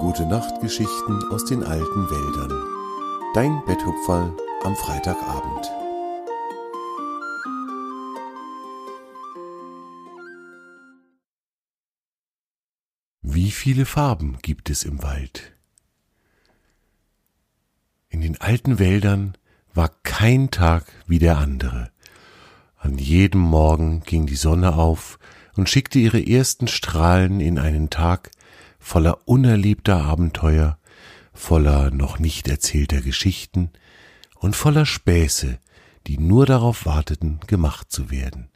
Gute Nachtgeschichten aus den alten Wäldern. Dein Betthupferl am Freitagabend. Wie viele Farben gibt es im Wald? In den alten Wäldern war kein Tag wie der andere. An jedem Morgen ging die Sonne auf und schickte ihre ersten Strahlen in einen Tag voller unerlebter Abenteuer, voller noch nicht erzählter Geschichten und voller Späße, die nur darauf warteten, gemacht zu werden.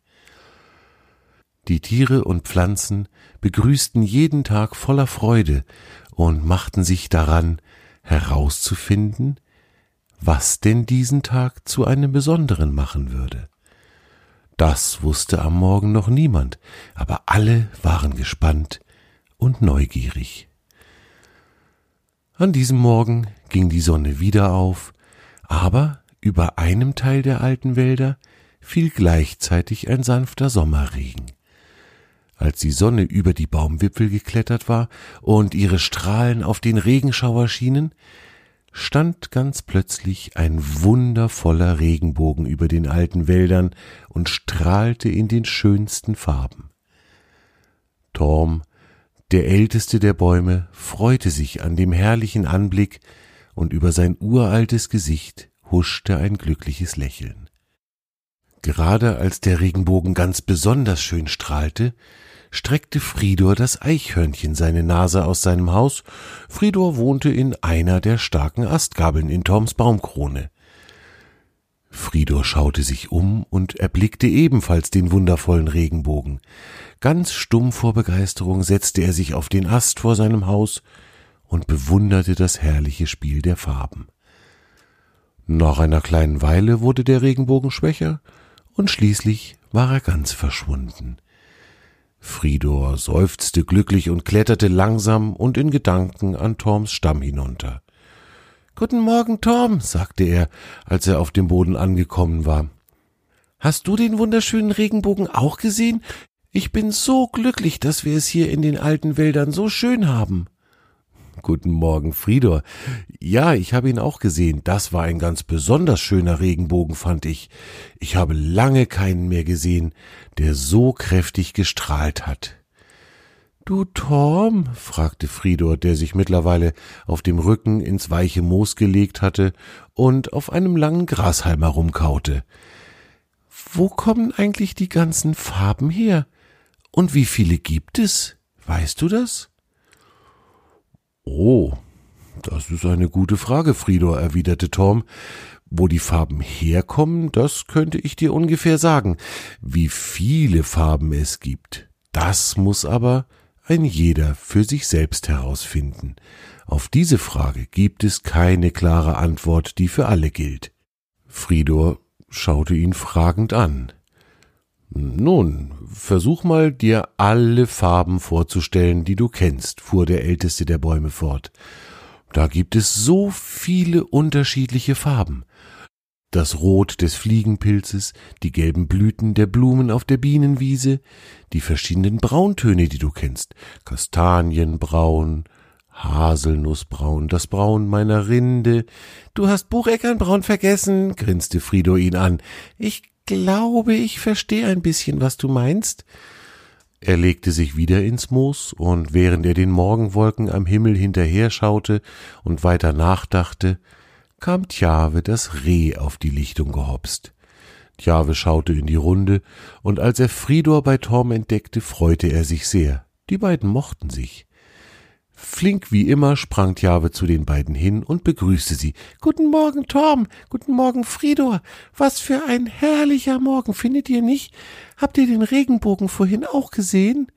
Die Tiere und Pflanzen begrüßten jeden Tag voller Freude und machten sich daran, herauszufinden, was denn diesen Tag zu einem besonderen machen würde. Das wusste am Morgen noch niemand, aber alle waren gespannt und neugierig. An diesem Morgen ging die Sonne wieder auf, aber über einem Teil der alten Wälder fiel gleichzeitig ein sanfter Sommerregen. Als die Sonne über die Baumwipfel geklettert war und ihre Strahlen auf den Regenschauer schienen, stand ganz plötzlich ein wundervoller Regenbogen über den alten Wäldern und strahlte in den schönsten Farben. Torm, der älteste der Bäume, freute sich an dem herrlichen Anblick, und über sein uraltes Gesicht huschte ein glückliches Lächeln. Gerade als der Regenbogen ganz besonders schön strahlte, streckte Fridor das Eichhörnchen seine Nase aus seinem Haus. Fridor wohnte in einer der starken Astgabeln in Toms Baumkrone. Fridor schaute sich um und erblickte ebenfalls den wundervollen Regenbogen. Ganz stumm vor Begeisterung setzte er sich auf den Ast vor seinem Haus und bewunderte das herrliche Spiel der Farben. Nach einer kleinen Weile wurde der Regenbogen schwächer, und schließlich war er ganz verschwunden. Fridor seufzte glücklich und kletterte langsam und in Gedanken an Torms Stamm hinunter. Guten Morgen, Torm, sagte er, als er auf dem Boden angekommen war. Hast du den wunderschönen Regenbogen auch gesehen? Ich bin so glücklich, dass wir es hier in den alten Wäldern so schön haben. Guten Morgen, Friedor. Ja, ich habe ihn auch gesehen. Das war ein ganz besonders schöner Regenbogen, fand ich. Ich habe lange keinen mehr gesehen, der so kräftig gestrahlt hat. Du Torm? fragte Friedor, der sich mittlerweile auf dem Rücken ins weiche Moos gelegt hatte und auf einem langen Grashalm herumkaute. Wo kommen eigentlich die ganzen Farben her? Und wie viele gibt es? Weißt du das? Oh, das ist eine gute Frage, Friedor, erwiderte Tom. Wo die Farben herkommen, das könnte ich dir ungefähr sagen. Wie viele Farben es gibt, das muss aber ein jeder für sich selbst herausfinden. Auf diese Frage gibt es keine klare Antwort, die für alle gilt. Friedor schaute ihn fragend an. Nun, versuch mal, dir alle Farben vorzustellen, die du kennst, fuhr der älteste der Bäume fort. Da gibt es so viele unterschiedliche Farben. Das Rot des Fliegenpilzes, die gelben Blüten der Blumen auf der Bienenwiese, die verschiedenen Brauntöne, die du kennst, Kastanienbraun, Haselnussbraun, das Braun meiner Rinde. Du hast Bucheckernbraun vergessen, grinste Frido ihn an. Ich glaube, ich verstehe ein bisschen, was du meinst. Er legte sich wieder ins Moos, und während er den Morgenwolken am Himmel hinterher schaute und weiter nachdachte, kam Tjave das Reh auf die Lichtung gehopst. Tjave schaute in die Runde, und als er Fridor bei Torm entdeckte, freute er sich sehr. Die beiden mochten sich. Flink wie immer sprang Tjave zu den beiden hin und begrüßte sie. Guten Morgen, Torm. Guten Morgen, Fridor. Was für ein herrlicher Morgen, findet ihr nicht? Habt ihr den Regenbogen vorhin auch gesehen?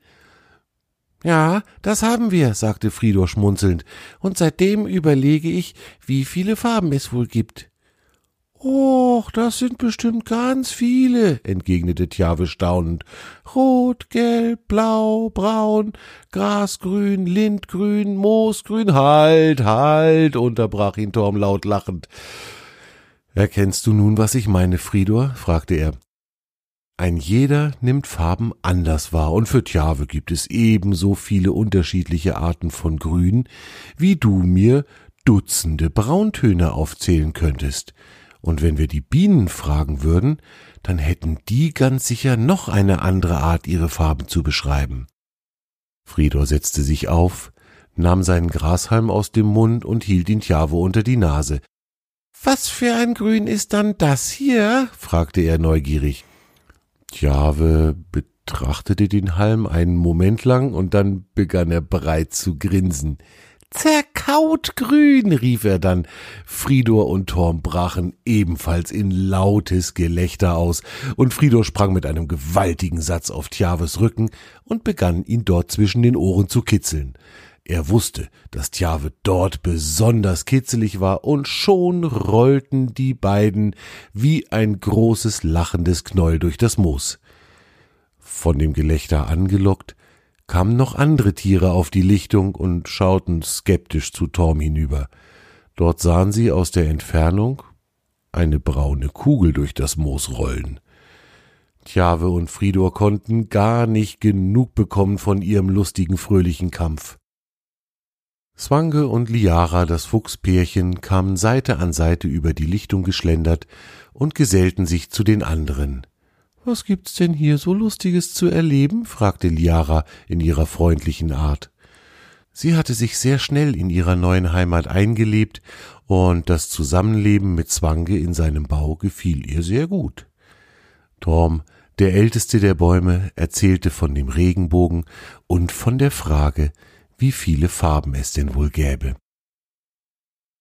Ja, das haben wir, sagte Fridor schmunzelnd, und seitdem überlege ich, wie viele Farben es wohl gibt. Och, das sind bestimmt ganz viele, entgegnete Tjave staunend. Rot, gelb, blau, braun, grasgrün, lindgrün, moosgrün. Halt, halt, unterbrach ihn Torm laut lachend. Erkennst du nun, was ich meine, Fridor? fragte er. Ein jeder nimmt Farben anders wahr, und für Tjave gibt es ebenso viele unterschiedliche Arten von Grün, wie du mir Dutzende Brauntöne aufzählen könntest. Und wenn wir die Bienen fragen würden, dann hätten die ganz sicher noch eine andere Art, ihre Farben zu beschreiben. Friedor setzte sich auf, nahm seinen Grashalm aus dem Mund und hielt ihn Tjave unter die Nase. Was für ein Grün ist dann das hier? fragte er neugierig. Tjave betrachtete den Halm einen Moment lang und dann begann er breit zu grinsen. Zerkaut grün, rief er dann. Fridor und Torm brachen ebenfalls in lautes Gelächter aus, und Fridor sprang mit einem gewaltigen Satz auf Tjaves Rücken und begann ihn dort zwischen den Ohren zu kitzeln. Er wusste, dass Tjave dort besonders kitzelig war, und schon rollten die beiden wie ein großes lachendes Knäuel durch das Moos. Von dem Gelächter angelockt, kamen noch andere Tiere auf die Lichtung und schauten skeptisch zu Torm hinüber. Dort sahen sie aus der Entfernung eine braune Kugel durch das Moos rollen. Tjave und Fridor konnten gar nicht genug bekommen von ihrem lustigen, fröhlichen Kampf. Swange und Liara, das Fuchspärchen, kamen Seite an Seite über die Lichtung geschlendert und gesellten sich zu den anderen. Was gibt's denn hier so Lustiges zu erleben? fragte Liara in ihrer freundlichen Art. Sie hatte sich sehr schnell in ihrer neuen Heimat eingelebt, und das Zusammenleben mit Zwange in seinem Bau gefiel ihr sehr gut. Torm, der älteste der Bäume, erzählte von dem Regenbogen und von der Frage, wie viele Farben es denn wohl gäbe.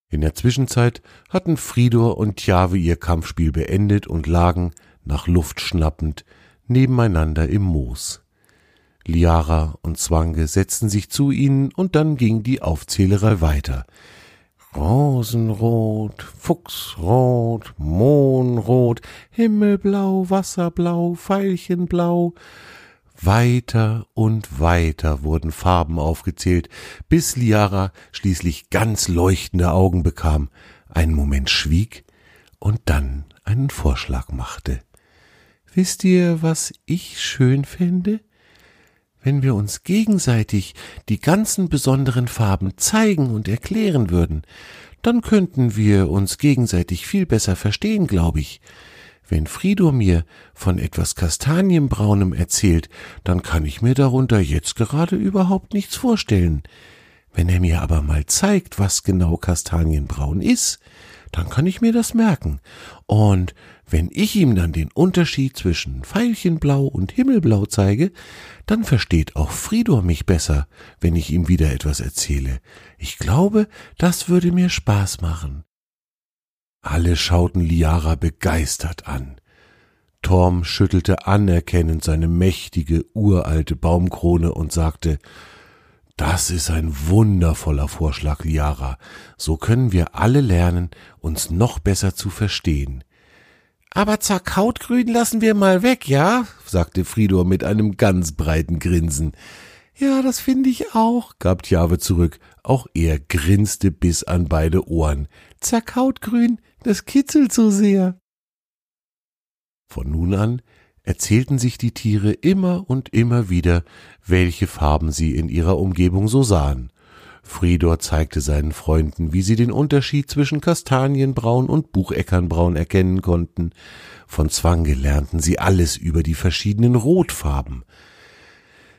In der Zwischenzeit hatten Fridor und Tjave ihr Kampfspiel beendet und lagen, nach Luft schnappend, nebeneinander im Moos. Liara und Zwange setzten sich zu ihnen, und dann ging die Aufzählerei weiter. Rosenrot, Fuchsrot, Mohnrot, Himmelblau, Wasserblau, Veilchenblau, weiter und weiter wurden Farben aufgezählt, bis Liara schließlich ganz leuchtende Augen bekam, einen Moment schwieg und dann einen Vorschlag machte. Wisst ihr, was ich schön fände? Wenn wir uns gegenseitig die ganzen besonderen Farben zeigen und erklären würden, dann könnten wir uns gegenseitig viel besser verstehen, glaube ich. Wenn Frido mir von etwas Kastanienbraunem erzählt, dann kann ich mir darunter jetzt gerade überhaupt nichts vorstellen. Wenn er mir aber mal zeigt, was genau Kastanienbraun ist, dann kann ich mir das merken. Und wenn ich ihm dann den Unterschied zwischen Veilchenblau und Himmelblau zeige, dann versteht auch Fridor mich besser, wenn ich ihm wieder etwas erzähle. Ich glaube, das würde mir Spaß machen. Alle schauten Liara begeistert an. Torm schüttelte anerkennend seine mächtige, uralte Baumkrone und sagte, das ist ein wundervoller Vorschlag, Liara. So können wir alle lernen, uns noch besser zu verstehen. Aber Zerkautgrün lassen wir mal weg, ja? sagte Fridor mit einem ganz breiten Grinsen. Ja, das finde ich auch, gab Tjave zurück. Auch er grinste bis an beide Ohren. Zerkautgrün das kitzelt so sehr. Von nun an erzählten sich die Tiere immer und immer wieder, welche Farben sie in ihrer Umgebung so sahen. Fridor zeigte seinen Freunden, wie sie den Unterschied zwischen Kastanienbraun und Bucheckernbraun erkennen konnten. Von Zwange lernten sie alles über die verschiedenen Rotfarben.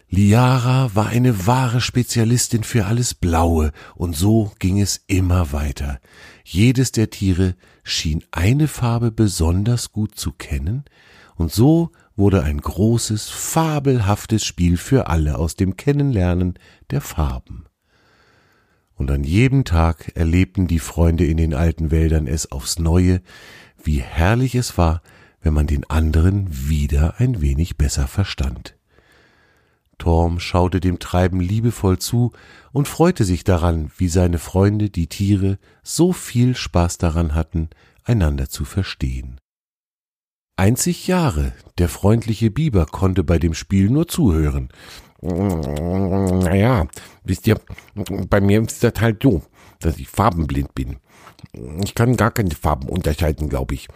Liara war eine wahre Spezialistin für alles Blaue, und so ging es immer weiter. Jedes der Tiere schien eine Farbe besonders gut zu kennen, und so wurde ein großes, fabelhaftes Spiel für alle aus dem Kennenlernen der Farben. Und an jedem Tag erlebten die Freunde in den alten Wäldern es aufs neue, wie herrlich es war, wenn man den anderen wieder ein wenig besser verstand. Torm schaute dem Treiben liebevoll zu und freute sich daran, wie seine Freunde, die Tiere, so viel Spaß daran hatten, einander zu verstehen. Einzig Jahre, der freundliche Biber konnte bei dem Spiel nur zuhören. Naja, wisst ihr, bei mir ist das halt so, dass ich farbenblind bin. Ich kann gar keine Farben unterscheiden, glaube ich.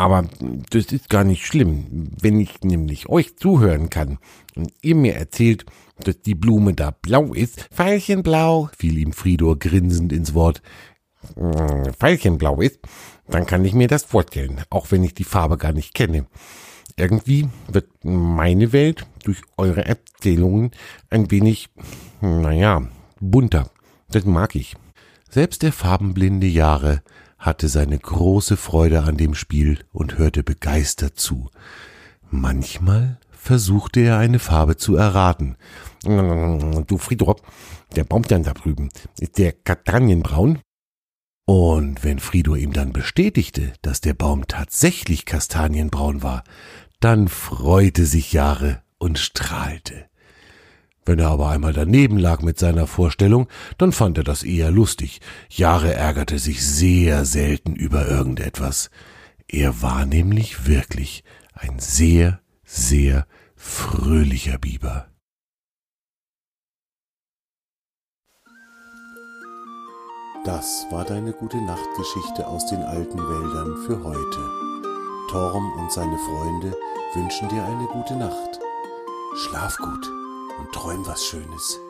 Aber das ist gar nicht schlimm, wenn ich nämlich euch zuhören kann und ihr mir erzählt, dass die Blume da blau ist. Veilchenblau, fiel ihm Fridor grinsend ins Wort. Veilchenblau ist, dann kann ich mir das vorstellen, auch wenn ich die Farbe gar nicht kenne. Irgendwie wird meine Welt durch eure Erzählungen ein wenig, naja, bunter. Das mag ich. Selbst der farbenblinde Jahre hatte seine große Freude an dem Spiel und hörte begeistert zu. Manchmal versuchte er eine Farbe zu erraten. Du Friedrop, der Baum da drüben, ist der Kastanienbraun? Und wenn Frido ihm dann bestätigte, dass der Baum tatsächlich kastanienbraun war, dann freute sich Jahre und strahlte. Wenn er aber einmal daneben lag mit seiner Vorstellung, dann fand er das eher lustig. Jahre ärgerte sich sehr selten über irgendetwas. Er war nämlich wirklich ein sehr, sehr fröhlicher Biber. Das war deine gute Nachtgeschichte aus den alten Wäldern für heute. Torm und seine Freunde wünschen dir eine gute Nacht. Schlaf gut und träum was Schönes.